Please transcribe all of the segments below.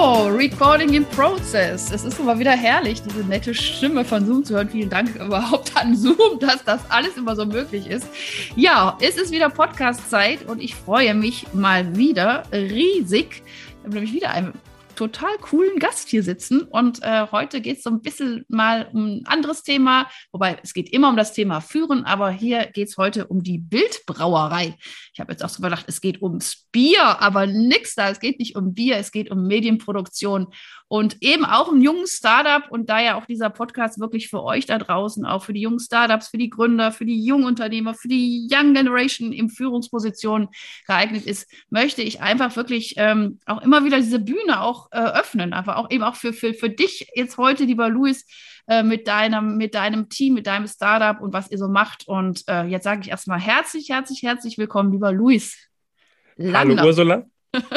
So, Recording in Process. Es ist immer wieder herrlich, diese nette Stimme von Zoom zu hören. Vielen Dank überhaupt an Zoom, dass das alles immer so möglich ist. Ja, es ist wieder Podcast-Zeit und ich freue mich mal wieder riesig. Ich habe nämlich wieder einen total coolen Gast hier sitzen. Und äh, heute geht es so ein bisschen mal um ein anderes Thema, wobei es geht immer um das Thema Führen, aber hier geht es heute um die Bildbrauerei. Ich habe jetzt auch so gedacht, es geht ums Bier, aber nix da. Es geht nicht um Bier, es geht um Medienproduktion und eben auch ein junges Startup und daher auch dieser Podcast wirklich für euch da draußen, auch für die jungen Startups, für die Gründer, für die jungen Unternehmer, für die Young Generation in Führungspositionen geeignet ist, möchte ich einfach wirklich ähm, auch immer wieder diese Bühne auch äh, öffnen, aber auch eben auch für, für, für dich jetzt heute, lieber Luis, äh, mit, deinem, mit deinem Team, mit deinem Startup und was ihr so macht. Und äh, jetzt sage ich erstmal herzlich, herzlich, herzlich willkommen, lieber Luis. Lander. Hallo Ursula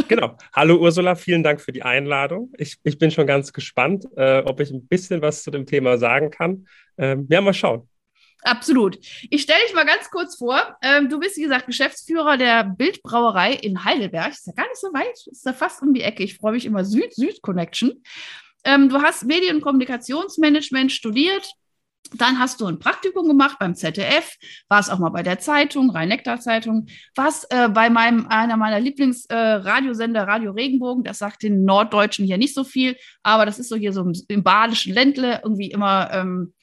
genau. Hallo Ursula, vielen Dank für die Einladung. Ich, ich bin schon ganz gespannt, äh, ob ich ein bisschen was zu dem Thema sagen kann. Ähm, ja, mal schauen. Absolut. Ich stelle dich mal ganz kurz vor. Ähm, du bist, wie gesagt, Geschäftsführer der Bildbrauerei in Heidelberg. Ist ja gar nicht so weit, ist da fast um die Ecke. Ich freue mich immer Süd-Süd-Connection. Ähm, du hast Medien- und Kommunikationsmanagement studiert, dann hast du ein Praktikum gemacht beim ZDF, warst auch mal bei der Zeitung, Rhein-Nektar-Zeitung, warst äh, bei meinem, einer meiner Lieblingsradiosender, äh, Radio Regenbogen. Das sagt den Norddeutschen hier nicht so viel, aber das ist so hier so im, im badischen Ländle irgendwie immer ähm,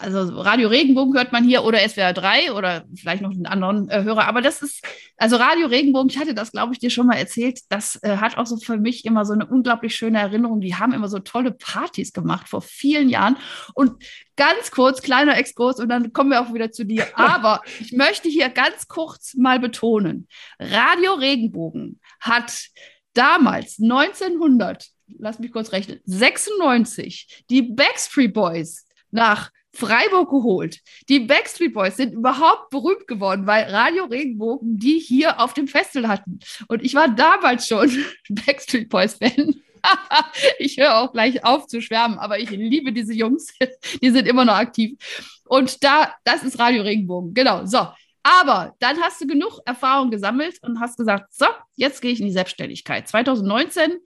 also Radio Regenbogen hört man hier oder SWR 3 oder vielleicht noch einen anderen äh, Hörer. Aber das ist, also Radio Regenbogen, ich hatte das, glaube ich, dir schon mal erzählt, das äh, hat auch so für mich immer so eine unglaublich schöne Erinnerung. Die haben immer so tolle Partys gemacht vor vielen Jahren. Und ganz kurz, kleiner Exkurs und dann kommen wir auch wieder zu dir. Aber ich möchte hier ganz kurz mal betonen, Radio Regenbogen hat damals 1900, lass mich kurz rechnen, 96 die Backstreet Boys nach Freiburg geholt. Die Backstreet Boys sind überhaupt berühmt geworden, weil Radio Regenbogen die hier auf dem Festival hatten. Und ich war damals schon Backstreet Boys-Fan. ich höre auch gleich auf zu schwärmen, aber ich liebe diese Jungs. die sind immer noch aktiv. Und da, das ist Radio Regenbogen. Genau. So. Aber dann hast du genug Erfahrung gesammelt und hast gesagt, so, jetzt gehe ich in die Selbstständigkeit. 2019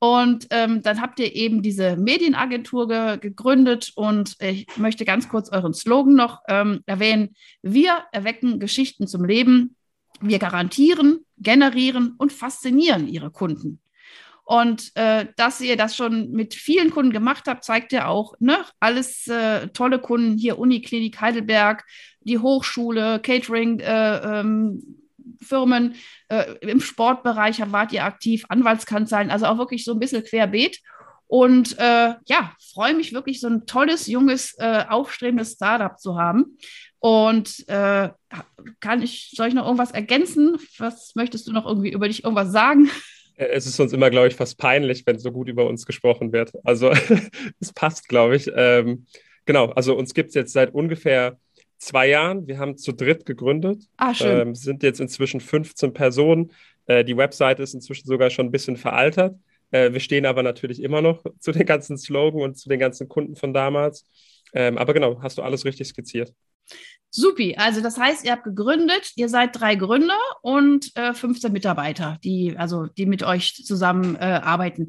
und ähm, dann habt ihr eben diese Medienagentur ge gegründet und ich möchte ganz kurz euren Slogan noch ähm, erwähnen. Wir erwecken Geschichten zum Leben. Wir garantieren, generieren und faszinieren ihre Kunden. Und äh, dass ihr das schon mit vielen Kunden gemacht habt, zeigt ja auch, ne? Alles äh, tolle Kunden hier, Uniklinik Heidelberg, die Hochschule, Catering, äh, ähm, Firmen, äh, im Sportbereich wart ihr aktiv, Anwaltskanzleien, also auch wirklich so ein bisschen querbeet. Und äh, ja, freue mich wirklich, so ein tolles, junges, äh, aufstrebendes Startup zu haben. Und äh, kann ich, soll ich noch irgendwas ergänzen? Was möchtest du noch irgendwie über dich irgendwas sagen? Äh, es ist uns immer, glaube ich, fast peinlich, wenn so gut über uns gesprochen wird. Also es passt, glaube ich. Ähm, genau, also uns gibt es jetzt seit ungefähr zwei Jahren. Wir haben zu dritt gegründet. Ah, schön. Ähm, sind jetzt inzwischen 15 Personen. Äh, die Webseite ist inzwischen sogar schon ein bisschen veraltert. Äh, wir stehen aber natürlich immer noch zu den ganzen Slogan und zu den ganzen Kunden von damals. Ähm, aber genau, hast du alles richtig skizziert. Supi, also das heißt, ihr habt gegründet, ihr seid drei Gründer und äh, 15 Mitarbeiter, die, also, die mit euch zusammen äh, arbeiten.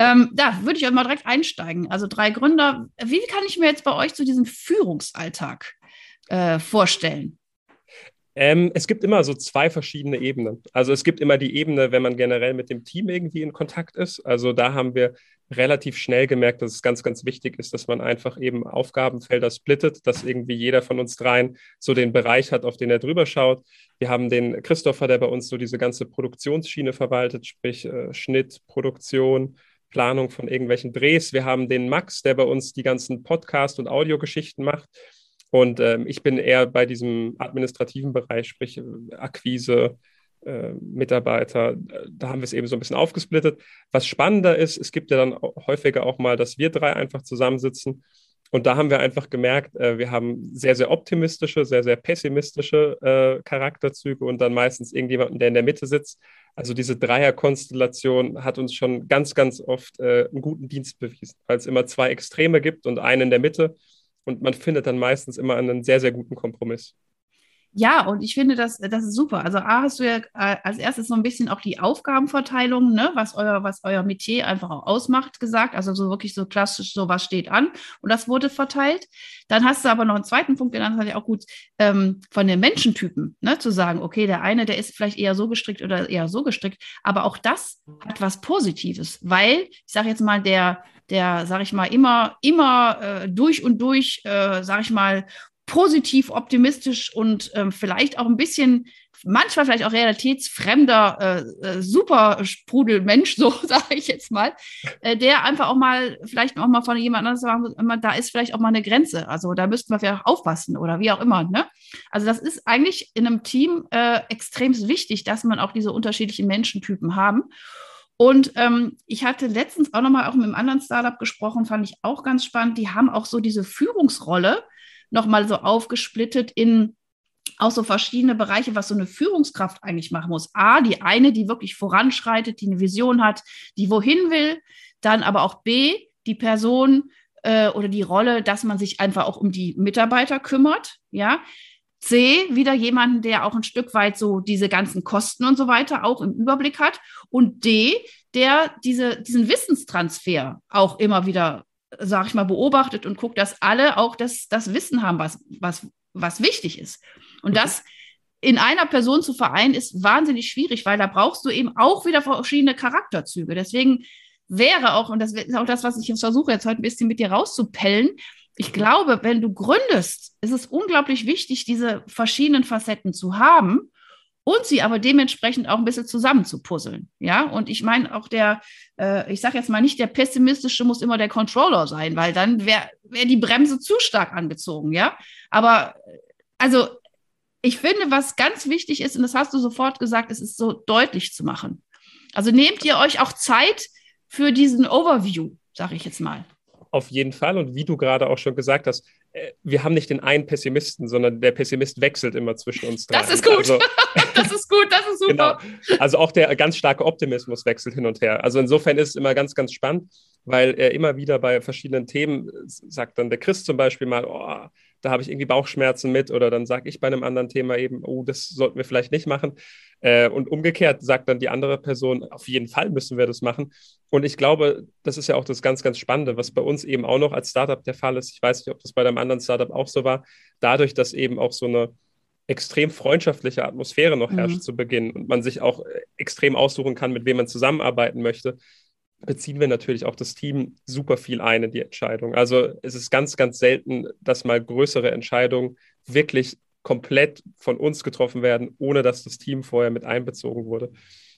Ähm, da würde ich auch mal direkt einsteigen. Also drei Gründer. Wie kann ich mir jetzt bei euch zu diesem Führungsalltag äh, vorstellen? Ähm, es gibt immer so zwei verschiedene Ebenen. Also es gibt immer die Ebene, wenn man generell mit dem Team irgendwie in Kontakt ist. Also da haben wir relativ schnell gemerkt, dass es ganz, ganz wichtig ist, dass man einfach eben Aufgabenfelder splittet, dass irgendwie jeder von uns dreien so den Bereich hat, auf den er drüber schaut. Wir haben den Christopher, der bei uns so diese ganze Produktionsschiene verwaltet, sprich äh, Schnitt, Produktion, Planung von irgendwelchen Drehs. Wir haben den Max, der bei uns die ganzen Podcast- und Audiogeschichten macht. Und ähm, ich bin eher bei diesem administrativen Bereich, sprich äh, Akquise, äh, Mitarbeiter. Da haben wir es eben so ein bisschen aufgesplittet. Was spannender ist, es gibt ja dann häufiger auch mal, dass wir drei einfach zusammensitzen. Und da haben wir einfach gemerkt, äh, wir haben sehr, sehr optimistische, sehr, sehr pessimistische äh, Charakterzüge und dann meistens irgendjemanden, der in der Mitte sitzt. Also diese Dreierkonstellation hat uns schon ganz, ganz oft äh, einen guten Dienst bewiesen, weil es immer zwei Extreme gibt und einen in der Mitte. Und man findet dann meistens immer einen sehr, sehr guten Kompromiss. Ja, und ich finde, das, das ist super. Also A, hast du ja äh, als erstes so ein bisschen auch die Aufgabenverteilung, ne, was euer, was euer Metier einfach auch ausmacht, gesagt. Also so wirklich so klassisch, so was steht an. Und das wurde verteilt. Dann hast du aber noch einen zweiten Punkt genannt, das fand ich auch gut, ähm, von den Menschentypen, ne, zu sagen, okay, der eine, der ist vielleicht eher so gestrickt oder eher so gestrickt. Aber auch das hat was Positives, weil, ich sage jetzt mal, der, der, sag ich mal, immer, immer äh, durch und durch, äh, sag ich mal, positiv, optimistisch und ähm, vielleicht auch ein bisschen, manchmal vielleicht auch realitätsfremder äh, äh, Supersprudelmensch, so sage ich jetzt mal, äh, der einfach auch mal, vielleicht auch mal von jemand anderem sagen, da ist vielleicht auch mal eine Grenze. Also da müssten wir vielleicht aufpassen oder wie auch immer. Ne? Also das ist eigentlich in einem Team äh, extrem wichtig, dass man auch diese unterschiedlichen Menschentypen haben. Und ähm, ich hatte letztens auch nochmal auch mit einem anderen Startup gesprochen, fand ich auch ganz spannend. Die haben auch so diese Führungsrolle nochmal so aufgesplittet in auch so verschiedene Bereiche, was so eine Führungskraft eigentlich machen muss. A, die eine, die wirklich voranschreitet, die eine Vision hat, die wohin will. Dann aber auch B, die Person äh, oder die Rolle, dass man sich einfach auch um die Mitarbeiter kümmert. Ja. C, wieder jemanden, der auch ein Stück weit so diese ganzen Kosten und so weiter auch im Überblick hat. Und D, der diese, diesen Wissenstransfer auch immer wieder sag ich mal, beobachtet und guckt, dass alle auch das, das Wissen haben, was, was, was wichtig ist. Und das in einer Person zu vereinen, ist wahnsinnig schwierig, weil da brauchst du eben auch wieder verschiedene Charakterzüge. Deswegen wäre auch, und das ist auch das, was ich jetzt versuche, jetzt heute ein bisschen mit dir rauszupellen, ich glaube, wenn du gründest, ist es unglaublich wichtig, diese verschiedenen Facetten zu haben und sie aber dementsprechend auch ein bisschen zusammenzupuzzeln. Ja, und ich meine auch der, äh, ich sage jetzt mal nicht, der pessimistische muss immer der Controller sein, weil dann wäre wär die Bremse zu stark angezogen. Ja, aber also ich finde, was ganz wichtig ist, und das hast du sofort gesagt, es ist so deutlich zu machen. Also nehmt ihr euch auch Zeit für diesen Overview, sage ich jetzt mal. Auf jeden Fall. Und wie du gerade auch schon gesagt hast, äh, wir haben nicht den einen Pessimisten, sondern der Pessimist wechselt immer zwischen uns drei. Das ist gut. Also, das ist gut, das ist super. Genau. Also auch der ganz starke Optimismus wechselt hin und her. Also insofern ist es immer ganz, ganz spannend, weil er immer wieder bei verschiedenen Themen sagt dann der Chris zum Beispiel mal, oh, da habe ich irgendwie Bauchschmerzen mit oder dann sage ich bei einem anderen Thema eben, oh, das sollten wir vielleicht nicht machen. Äh, und umgekehrt sagt dann die andere Person, auf jeden Fall müssen wir das machen. Und ich glaube, das ist ja auch das ganz, ganz Spannende, was bei uns eben auch noch als Startup der Fall ist. Ich weiß nicht, ob das bei einem anderen Startup auch so war. Dadurch, dass eben auch so eine extrem freundschaftliche Atmosphäre noch herrscht mhm. zu Beginn und man sich auch äh, extrem aussuchen kann, mit wem man zusammenarbeiten möchte, beziehen wir natürlich auch das Team super viel ein in die Entscheidung. Also es ist ganz, ganz selten, dass mal größere Entscheidungen wirklich komplett von uns getroffen werden, ohne dass das Team vorher mit einbezogen wurde.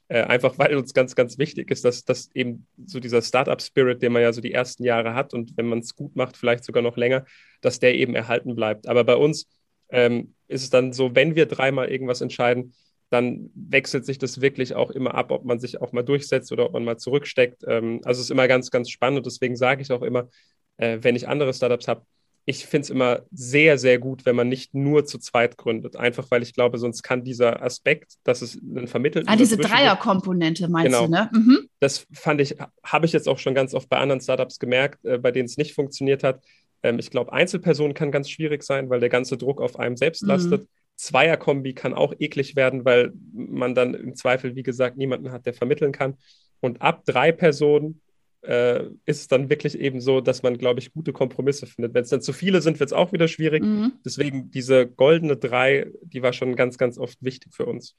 Äh, einfach weil uns ganz, ganz wichtig ist, dass, dass eben so dieser Startup-Spirit, den man ja so die ersten Jahre hat und wenn man es gut macht, vielleicht sogar noch länger, dass der eben erhalten bleibt. Aber bei uns ähm, ist es dann so, wenn wir dreimal irgendwas entscheiden, dann wechselt sich das wirklich auch immer ab, ob man sich auch mal durchsetzt oder ob man mal zurücksteckt. Ähm, also es ist immer ganz, ganz spannend und deswegen sage ich auch immer, äh, wenn ich andere Startups habe, ich finde es immer sehr, sehr gut, wenn man nicht nur zu zweit gründet. Einfach weil ich glaube, sonst kann dieser Aspekt, dass es einen vermittelt. Ah, diese Dreierkomponente meinst genau. du, ne? Mhm. Das fand ich, habe ich jetzt auch schon ganz oft bei anderen Startups gemerkt, äh, bei denen es nicht funktioniert hat. Ähm, ich glaube, Einzelpersonen kann ganz schwierig sein, weil der ganze Druck auf einem selbst mhm. Zweierkombi kann auch eklig werden, weil man dann im Zweifel, wie gesagt, niemanden hat, der vermitteln kann. Und ab drei Personen äh, ist es dann wirklich eben so, dass man, glaube ich, gute Kompromisse findet. Wenn es dann zu viele sind, wird es auch wieder schwierig. Mhm. Deswegen diese goldene drei, die war schon ganz, ganz oft wichtig für uns.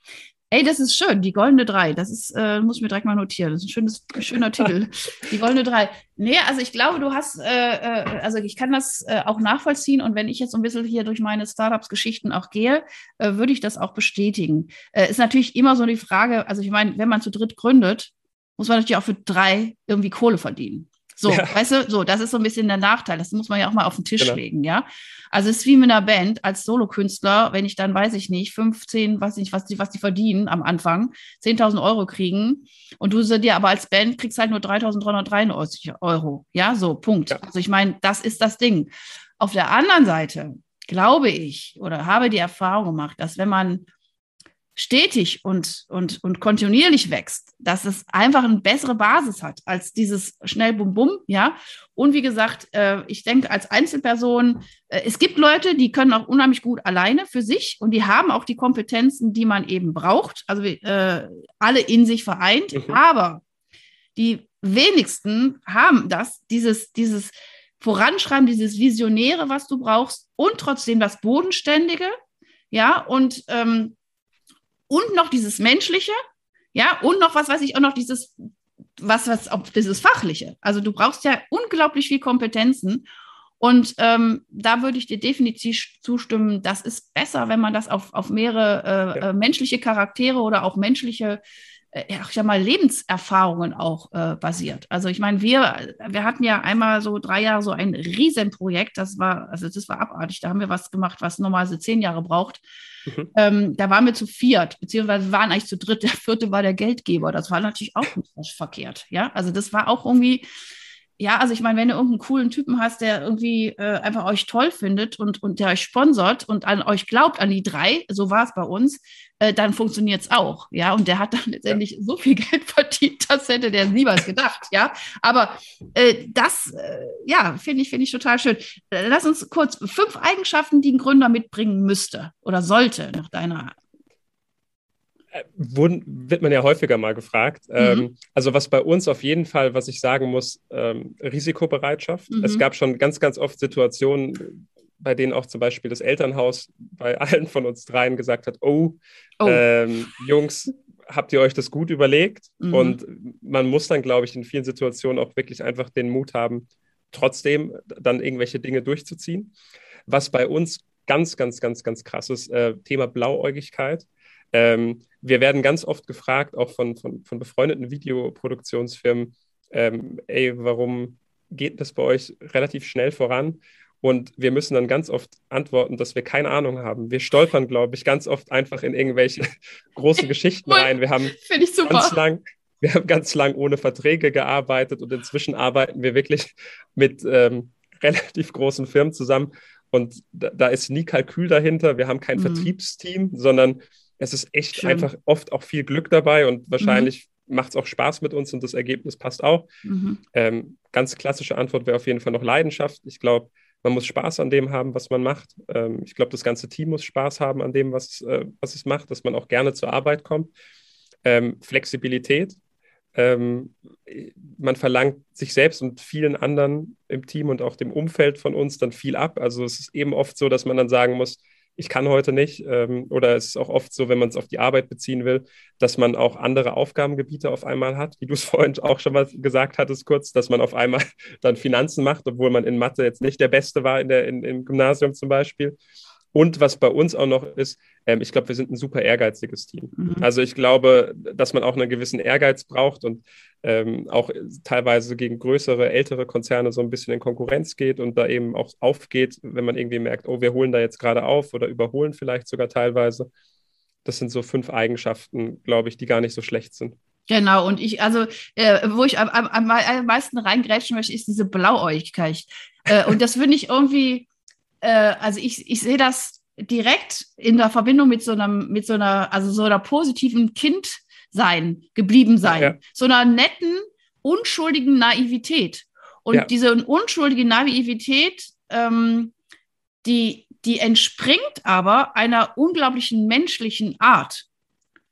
Ey, das ist schön, die goldene drei. Das ist, äh, muss ich mir direkt mal notieren. Das ist ein schönes, schöner Titel. Die goldene drei. Nee, also ich glaube, du hast, äh, äh, also ich kann das äh, auch nachvollziehen und wenn ich jetzt so ein bisschen hier durch meine Startups-Geschichten auch gehe, äh, würde ich das auch bestätigen. Ist natürlich immer so die Frage, also ich meine, wenn man zu dritt gründet, muss man natürlich auch für drei irgendwie Kohle verdienen. So, ja. weißt du, so, das ist so ein bisschen der Nachteil. Das muss man ja auch mal auf den Tisch genau. legen, ja. Also es ist wie mit einer Band als Solokünstler, wenn ich dann, weiß ich nicht, 15, weiß nicht, was die, was die verdienen am Anfang, 10.000 Euro kriegen und du sie dir aber als Band kriegst halt nur 3.393 Euro. Ja, so, Punkt. Ja. Also ich meine, das ist das Ding. Auf der anderen Seite glaube ich oder habe die Erfahrung gemacht, dass wenn man stetig und, und, und kontinuierlich wächst, dass es einfach eine bessere Basis hat als dieses schnell bum bum, ja. Und wie gesagt, äh, ich denke als Einzelperson, äh, es gibt Leute, die können auch unheimlich gut alleine für sich und die haben auch die Kompetenzen, die man eben braucht, also äh, alle in sich vereint, mhm. aber die wenigsten haben das, dieses, dieses Voranschreiben, dieses Visionäre, was du brauchst und trotzdem das Bodenständige, ja, und ähm, und noch dieses Menschliche, ja, und noch, was weiß ich, auch noch dieses, was, was, auch dieses Fachliche. Also du brauchst ja unglaublich viel Kompetenzen. Und ähm, da würde ich dir definitiv zustimmen, das ist besser, wenn man das auf, auf mehrere äh, ja. Äh, menschliche Charaktere oder auch menschliche ja, ich sag mal, Lebenserfahrungen auch äh, basiert. Also ich meine, wir, wir hatten ja einmal so drei Jahre so ein Riesenprojekt, das war, also das war abartig, da haben wir was gemacht, was normalerweise zehn Jahre braucht. Mhm. Ähm, da waren wir zu viert, beziehungsweise waren eigentlich zu dritt, der vierte war der Geldgeber. Das war natürlich auch nicht verkehrt. Ja, also das war auch irgendwie, ja, also ich meine, wenn du irgendeinen coolen Typen hast, der irgendwie äh, einfach euch toll findet und, und der euch sponsort und an euch glaubt, an die drei, so war es bei uns, äh, dann funktioniert es auch. Ja, und der hat dann letztendlich ja. so viel Geld verdient, das hätte der niemals gedacht. ja, aber äh, das, äh, ja, finde ich, finde ich total schön. Äh, lass uns kurz fünf Eigenschaften, die ein Gründer mitbringen müsste oder sollte, nach deiner wird man ja häufiger mal gefragt. Mhm. Ähm, also was bei uns auf jeden Fall, was ich sagen muss, ähm, Risikobereitschaft. Mhm. Es gab schon ganz, ganz oft Situationen, bei denen auch zum Beispiel das Elternhaus bei allen von uns dreien gesagt hat, oh, oh. Ähm, Jungs, habt ihr euch das gut überlegt? Mhm. Und man muss dann, glaube ich, in vielen Situationen auch wirklich einfach den Mut haben, trotzdem dann irgendwelche Dinge durchzuziehen. Was bei uns ganz, ganz, ganz, ganz krass ist, äh, Thema Blauäugigkeit. Ähm, wir werden ganz oft gefragt, auch von, von, von befreundeten Videoproduktionsfirmen, ähm, ey, warum geht das bei euch relativ schnell voran? Und wir müssen dann ganz oft antworten, dass wir keine Ahnung haben. Wir stolpern, glaube ich, ganz oft einfach in irgendwelche großen Geschichten rein. Wir haben ganz lang, wir haben ganz lang ohne Verträge gearbeitet und inzwischen arbeiten wir wirklich mit ähm, relativ großen Firmen zusammen. Und da, da, ist nie Kalkül dahinter. Wir haben kein mhm. Vertriebsteam, sondern es ist echt Schön. einfach oft auch viel Glück dabei und wahrscheinlich mhm. macht es auch Spaß mit uns und das Ergebnis passt auch. Mhm. Ähm, ganz klassische Antwort wäre auf jeden Fall noch Leidenschaft. Ich glaube, man muss Spaß an dem haben, was man macht. Ähm, ich glaube, das ganze Team muss Spaß haben an dem, was, äh, was es macht, dass man auch gerne zur Arbeit kommt. Ähm, Flexibilität. Ähm, man verlangt sich selbst und vielen anderen im Team und auch dem Umfeld von uns dann viel ab. Also es ist eben oft so, dass man dann sagen muss, ich kann heute nicht. Ähm, oder es ist auch oft so, wenn man es auf die Arbeit beziehen will, dass man auch andere Aufgabengebiete auf einmal hat, wie du es vorhin auch schon mal gesagt hattest, kurz, dass man auf einmal dann Finanzen macht, obwohl man in Mathe jetzt nicht der Beste war in der, in, im Gymnasium zum Beispiel. Und was bei uns auch noch ist, ähm, ich glaube, wir sind ein super ehrgeiziges Team. Mhm. Also ich glaube, dass man auch einen gewissen Ehrgeiz braucht und ähm, auch teilweise gegen größere, ältere Konzerne so ein bisschen in Konkurrenz geht und da eben auch aufgeht, wenn man irgendwie merkt, oh, wir holen da jetzt gerade auf oder überholen vielleicht sogar teilweise. Das sind so fünf Eigenschaften, glaube ich, die gar nicht so schlecht sind. Genau, und ich, also, äh, wo ich am, am, am meisten reingrätschen möchte, ist diese Blauäugigkeit. Äh, und das finde ich irgendwie, äh, also ich, ich sehe das direkt in der Verbindung mit so einem, mit so einer, also so einer positiven Kindsein, geblieben sein, ja. so einer netten, unschuldigen Naivität. Und ja. diese unschuldige Naivität, ähm, die, die entspringt aber einer unglaublichen menschlichen Art.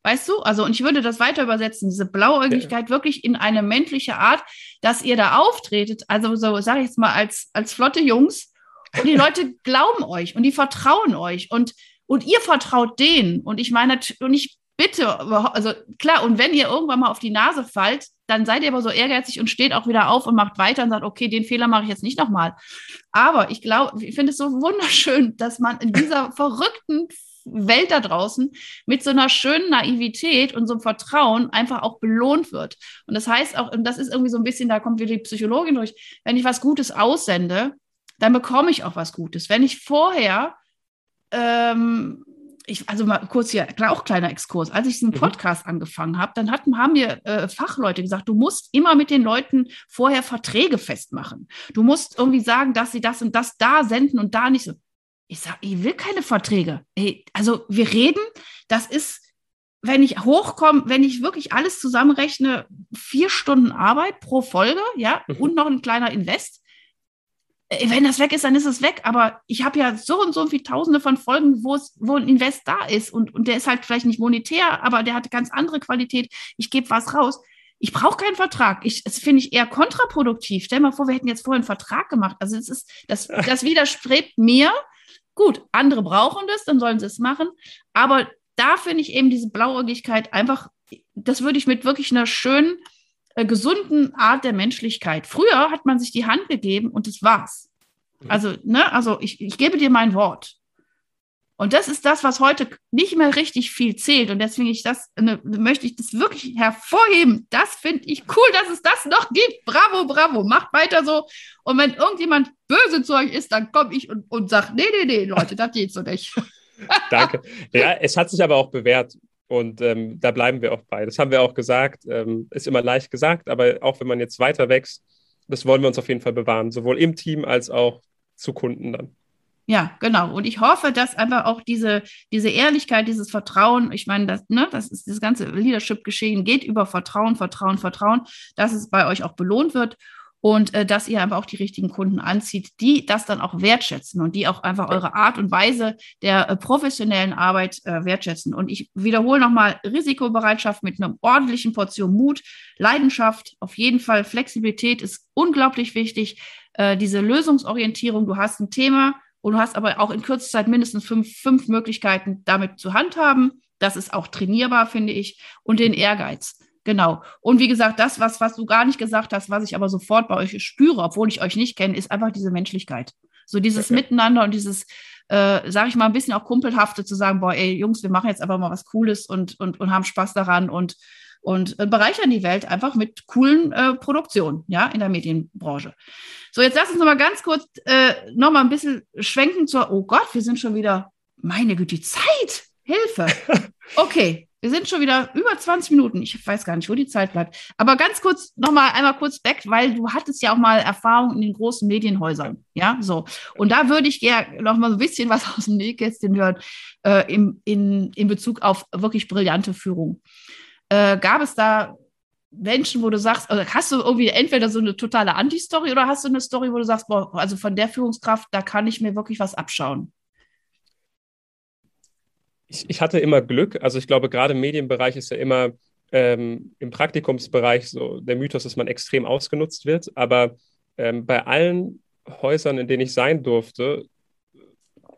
Weißt du? Also, und ich würde das weiter übersetzen, diese Blauäugigkeit ja. wirklich in eine menschliche Art, dass ihr da auftretet, also so, sage ich jetzt mal, als, als flotte Jungs, und die Leute glauben euch und die vertrauen euch und, und ihr vertraut denen. Und ich meine, und ich bitte, also klar, und wenn ihr irgendwann mal auf die Nase fallt, dann seid ihr aber so ehrgeizig und steht auch wieder auf und macht weiter und sagt, okay, den Fehler mache ich jetzt nicht nochmal. Aber ich glaube, ich finde es so wunderschön, dass man in dieser verrückten Welt da draußen mit so einer schönen Naivität und so einem Vertrauen einfach auch belohnt wird. Und das heißt auch, und das ist irgendwie so ein bisschen, da kommt wieder die Psychologin durch, wenn ich was Gutes aussende, dann bekomme ich auch was Gutes. Wenn ich vorher ähm, ich, also mal kurz hier, auch kleiner Exkurs. Als ich diesen mhm. Podcast mhm. angefangen habe, dann hatten, haben mir äh, Fachleute gesagt, du musst immer mit den Leuten vorher Verträge festmachen. Du musst irgendwie sagen, dass sie das und das da senden und da nicht so. Ich sage, ich will keine Verträge. Ey, also wir reden, das ist, wenn ich hochkomme, wenn ich wirklich alles zusammenrechne, vier Stunden Arbeit pro Folge, ja, mhm. und noch ein kleiner Invest wenn das weg ist, dann ist es weg. Aber ich habe ja so und so viele Tausende von Folgen, wo es, wo ein Invest da ist und, und der ist halt vielleicht nicht monetär, aber der hat ganz andere Qualität. Ich gebe was raus. Ich brauche keinen Vertrag. Ich, das finde ich eher kontraproduktiv. Stell mal vor, wir hätten jetzt vorher einen Vertrag gemacht. Also es ist, das, das widerstrebt mir. Gut, andere brauchen das, dann sollen sie es machen. Aber da finde ich eben diese Blauäugigkeit einfach, das würde ich mit wirklich einer schönen äh, gesunden Art der Menschlichkeit. Früher hat man sich die Hand gegeben und das war's. Mhm. Also, ne, also ich, ich gebe dir mein Wort. Und das ist das, was heute nicht mehr richtig viel zählt. Und deswegen ich das, ne, möchte ich das wirklich hervorheben. Das finde ich cool, dass es das noch gibt. Bravo, bravo. Macht weiter so. Und wenn irgendjemand böse zu euch ist, dann komme ich und, und sage, nee, nee, nee, Leute, das geht so nicht. Danke. Ja, es hat sich aber auch bewährt. Und ähm, da bleiben wir auch bei. Das haben wir auch gesagt. Ähm, ist immer leicht gesagt, aber auch wenn man jetzt weiter wächst, das wollen wir uns auf jeden Fall bewahren, sowohl im Team als auch zu Kunden dann. Ja, genau. Und ich hoffe, dass einfach auch diese, diese Ehrlichkeit, dieses Vertrauen, ich meine, das, ne, das ist das ganze Leadership-Geschehen geht über Vertrauen, Vertrauen, Vertrauen, dass es bei euch auch belohnt wird und äh, dass ihr einfach auch die richtigen Kunden anzieht, die das dann auch wertschätzen und die auch einfach eure Art und Weise der äh, professionellen Arbeit äh, wertschätzen. Und ich wiederhole nochmal, Risikobereitschaft mit einer ordentlichen Portion Mut, Leidenschaft, auf jeden Fall Flexibilität ist unglaublich wichtig. Äh, diese Lösungsorientierung, du hast ein Thema und du hast aber auch in kürzester Zeit mindestens fünf, fünf Möglichkeiten damit zu handhaben. Das ist auch trainierbar, finde ich. Und den Ehrgeiz. Genau. Und wie gesagt, das, was, was du gar nicht gesagt hast, was ich aber sofort bei euch spüre, obwohl ich euch nicht kenne, ist einfach diese Menschlichkeit. So dieses okay. Miteinander und dieses, äh, sage ich mal, ein bisschen auch kumpelhafte zu sagen, boah, ey, Jungs, wir machen jetzt einfach mal was Cooles und, und, und haben Spaß daran und, und äh, bereichern die Welt einfach mit coolen äh, Produktionen, ja, in der Medienbranche. So, jetzt lass uns noch mal ganz kurz äh, noch mal ein bisschen schwenken zur, oh Gott, wir sind schon wieder, meine Güte, die Zeit, Hilfe. Okay, wir sind schon wieder über 20 Minuten. Ich weiß gar nicht, wo die Zeit bleibt. Aber ganz kurz, nochmal einmal kurz weg, weil du hattest ja auch mal Erfahrung in den großen Medienhäusern. Ja, so. Und da würde ich gerne noch mal so ein bisschen was aus dem Nähkästchen hören, äh, im, in, in Bezug auf wirklich brillante Führung. Äh, gab es da Menschen, wo du sagst, also hast du irgendwie entweder so eine totale Anti-Story oder hast du eine Story, wo du sagst, boah, also von der Führungskraft, da kann ich mir wirklich was abschauen? Ich, ich hatte immer Glück. Also ich glaube, gerade im Medienbereich ist ja immer ähm, im Praktikumsbereich so der Mythos, dass man extrem ausgenutzt wird. Aber ähm, bei allen Häusern, in denen ich sein durfte,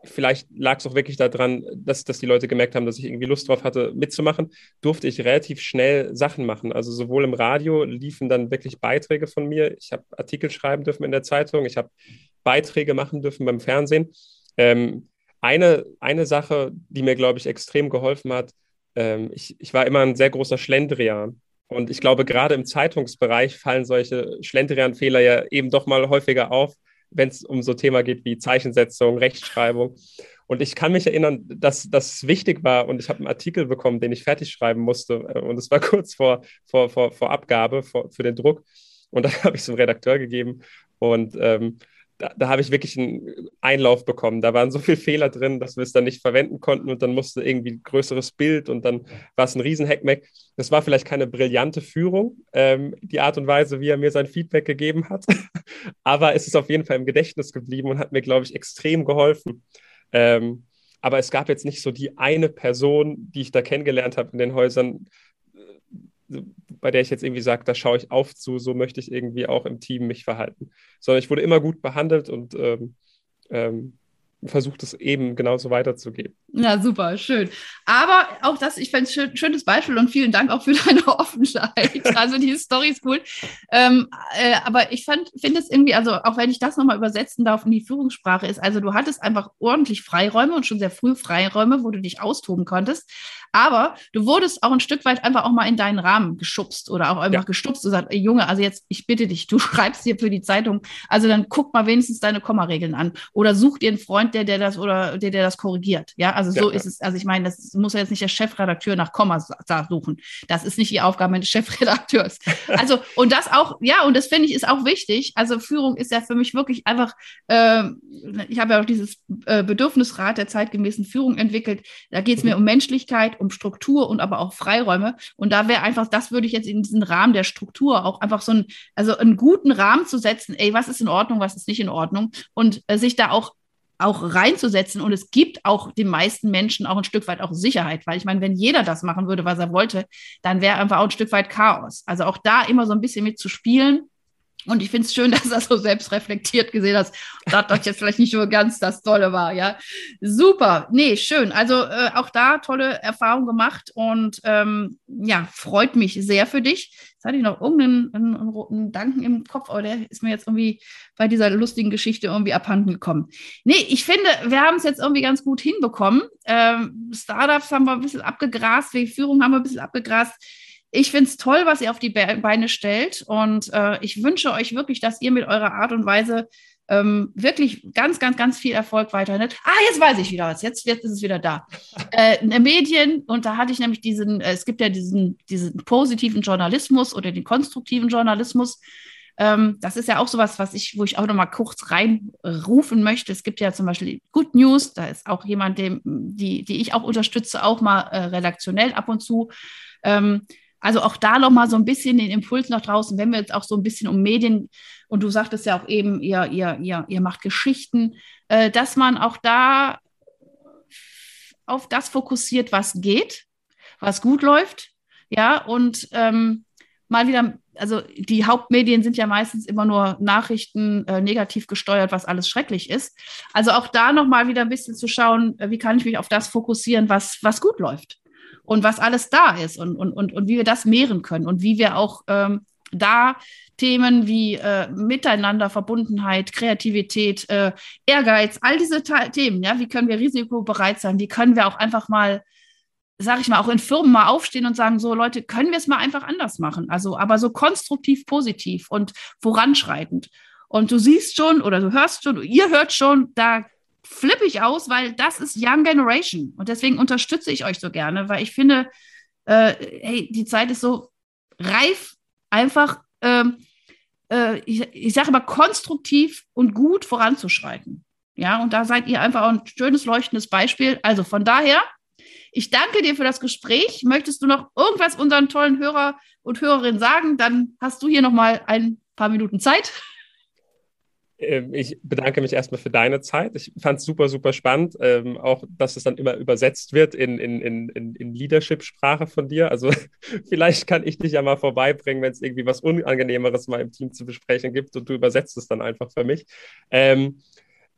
vielleicht lag es auch wirklich daran, dass, dass die Leute gemerkt haben, dass ich irgendwie Lust drauf hatte, mitzumachen, durfte ich relativ schnell Sachen machen. Also sowohl im Radio liefen dann wirklich Beiträge von mir. Ich habe Artikel schreiben dürfen in der Zeitung, ich habe Beiträge machen dürfen beim Fernsehen. Ähm, eine, eine Sache, die mir, glaube ich, extrem geholfen hat, ähm, ich, ich war immer ein sehr großer Schlendrian. Und ich glaube, gerade im Zeitungsbereich fallen solche Schlendrian-Fehler ja eben doch mal häufiger auf, wenn es um so Thema geht wie Zeichensetzung, Rechtschreibung. Und ich kann mich erinnern, dass das wichtig war und ich habe einen Artikel bekommen, den ich fertig schreiben musste. Und es war kurz vor, vor, vor, vor Abgabe vor, für den Druck. Und dann habe ich es dem Redakteur gegeben. Und ähm, da, da habe ich wirklich einen Einlauf bekommen. Da waren so viele Fehler drin, dass wir es dann nicht verwenden konnten und dann musste irgendwie ein größeres Bild und dann war es ein riesen Hackmack. Das war vielleicht keine brillante Führung, ähm, die Art und Weise, wie er mir sein Feedback gegeben hat, aber es ist auf jeden Fall im Gedächtnis geblieben und hat mir, glaube ich, extrem geholfen. Ähm, aber es gab jetzt nicht so die eine Person, die ich da kennengelernt habe in den Häusern, bei der ich jetzt irgendwie sage, da schaue ich auf zu, so möchte ich irgendwie auch im Team mich verhalten. Sondern ich wurde immer gut behandelt und ähm, ähm, versuche das eben genauso weiterzugeben. Ja, super, schön. Aber auch das, ich fände es ein schön, schönes Beispiel und vielen Dank auch für deine Offenheit. Also die Story ist cool. Ähm, äh, aber ich finde es irgendwie, also auch wenn ich das nochmal übersetzen darf in die Führungssprache ist, also du hattest einfach ordentlich Freiräume und schon sehr früh Freiräume, wo du dich austoben konntest. Aber du wurdest auch ein Stück weit einfach auch mal in deinen Rahmen geschubst oder auch einfach ja. gestupst und gesagt, ey, Junge, also jetzt, ich bitte dich, du schreibst hier für die Zeitung, also dann guck mal wenigstens deine Kommaregeln an oder such dir einen Freund, der, der das oder der, der das korrigiert. Ja, also so ja, ist es. Also ich meine, das muss ja jetzt nicht der Chefredakteur nach Kommas suchen. Das ist nicht die Aufgabe des Chefredakteurs. Also, und das auch, ja, und das finde ich ist auch wichtig. Also Führung ist ja für mich wirklich einfach, äh, ich habe ja auch dieses äh, Bedürfnisrat der zeitgemäßen Führung entwickelt. Da geht es mir um Menschlichkeit, um Struktur und aber auch Freiräume. Und da wäre einfach, das würde ich jetzt in diesen Rahmen der Struktur auch einfach so ein, also einen guten Rahmen zu setzen, ey, was ist in Ordnung, was ist nicht in Ordnung und äh, sich da auch auch reinzusetzen. Und es gibt auch den meisten Menschen auch ein Stück weit auch Sicherheit, weil ich meine, wenn jeder das machen würde, was er wollte, dann wäre einfach auch ein Stück weit Chaos. Also auch da immer so ein bisschen mit zu spielen und ich finde es schön, dass er so selbst reflektiert gesehen hat, dass das jetzt vielleicht nicht so ganz das Tolle war, ja. Super, nee, schön. Also äh, auch da tolle Erfahrung gemacht und ähm, ja, freut mich sehr für dich. Jetzt hatte ich noch irgendeinen einen, einen roten Danken im Kopf, aber der ist mir jetzt irgendwie bei dieser lustigen Geschichte irgendwie abhanden gekommen. Nee, ich finde, wir haben es jetzt irgendwie ganz gut hinbekommen. Ähm, Startups haben wir ein bisschen abgegrast, Führung haben wir ein bisschen abgegrast ich finde es toll, was ihr auf die Beine stellt. Und äh, ich wünsche euch wirklich, dass ihr mit eurer Art und Weise ähm, wirklich ganz, ganz, ganz viel Erfolg weiterhin. Ah, jetzt weiß ich wieder was. Jetzt, jetzt ist es wieder da. Äh, Medien, und da hatte ich nämlich diesen, äh, es gibt ja diesen, diesen positiven Journalismus oder den konstruktiven Journalismus. Ähm, das ist ja auch sowas, was ich, wo ich auch noch mal kurz reinrufen möchte. Es gibt ja zum Beispiel Good News, da ist auch jemand, dem, die, die ich auch unterstütze, auch mal äh, redaktionell ab und zu. Ähm, also auch da nochmal so ein bisschen den Impuls nach draußen, wenn wir jetzt auch so ein bisschen um Medien, und du sagtest ja auch eben, ihr, ihr, ihr, ihr macht Geschichten, äh, dass man auch da auf das fokussiert, was geht, was gut läuft, ja, und ähm, mal wieder, also die Hauptmedien sind ja meistens immer nur Nachrichten äh, negativ gesteuert, was alles schrecklich ist. Also auch da nochmal wieder ein bisschen zu schauen, äh, wie kann ich mich auf das fokussieren, was, was gut läuft und was alles da ist und, und, und, und wie wir das mehren können und wie wir auch ähm, da Themen wie äh, Miteinander, Verbundenheit, Kreativität, äh, Ehrgeiz, all diese Themen, ja, wie können wir risikobereit sein, wie können wir auch einfach mal, sage ich mal, auch in Firmen mal aufstehen und sagen, so Leute, können wir es mal einfach anders machen, also aber so konstruktiv positiv und voranschreitend. Und du siehst schon oder du hörst schon, ihr hört schon, da flippe ich aus, weil das ist Young Generation. Und deswegen unterstütze ich euch so gerne, weil ich finde, äh, hey, die Zeit ist so reif, einfach, ähm, äh, ich, ich sage immer, konstruktiv und gut voranzuschreiten. Ja, und da seid ihr einfach ein schönes, leuchtendes Beispiel. Also von daher, ich danke dir für das Gespräch. Möchtest du noch irgendwas unseren tollen Hörer und Hörerinnen sagen? Dann hast du hier noch mal ein paar Minuten Zeit. Ähm, ich bedanke mich erstmal für deine Zeit. Ich fand es super, super spannend. Ähm, auch, dass es dann immer übersetzt wird in, in, in, in Leadership-Sprache von dir. Also vielleicht kann ich dich ja mal vorbeibringen, wenn es irgendwie was Unangenehmeres mal im Team zu besprechen gibt und du übersetzt es dann einfach für mich. Ähm,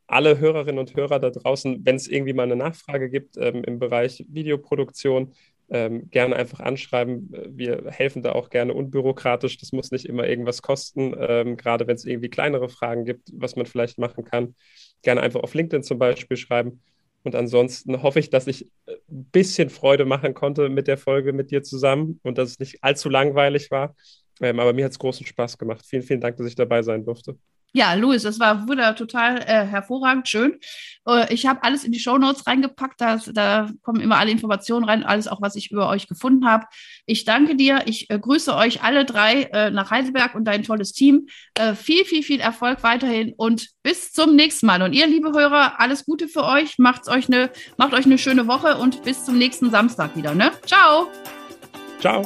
alle Hörerinnen und Hörer da draußen, wenn es irgendwie mal eine Nachfrage gibt ähm, im Bereich Videoproduktion, ähm, gerne einfach anschreiben. Wir helfen da auch gerne unbürokratisch. Das muss nicht immer irgendwas kosten, ähm, gerade wenn es irgendwie kleinere Fragen gibt, was man vielleicht machen kann. Gerne einfach auf LinkedIn zum Beispiel schreiben. Und ansonsten hoffe ich, dass ich ein bisschen Freude machen konnte mit der Folge mit dir zusammen und dass es nicht allzu langweilig war. Ähm, aber mir hat es großen Spaß gemacht. Vielen, vielen Dank, dass ich dabei sein durfte. Ja, Luis, das war wieder total äh, hervorragend, schön. Äh, ich habe alles in die Show Notes reingepackt, da, da, kommen immer alle Informationen rein, alles auch, was ich über euch gefunden habe. Ich danke dir, ich äh, grüße euch alle drei äh, nach Heidelberg und dein tolles Team. Äh, viel, viel, viel Erfolg weiterhin und bis zum nächsten Mal. Und ihr, liebe Hörer, alles Gute für euch, macht's euch eine, macht euch eine schöne Woche und bis zum nächsten Samstag wieder. Ne? Ciao. Ciao.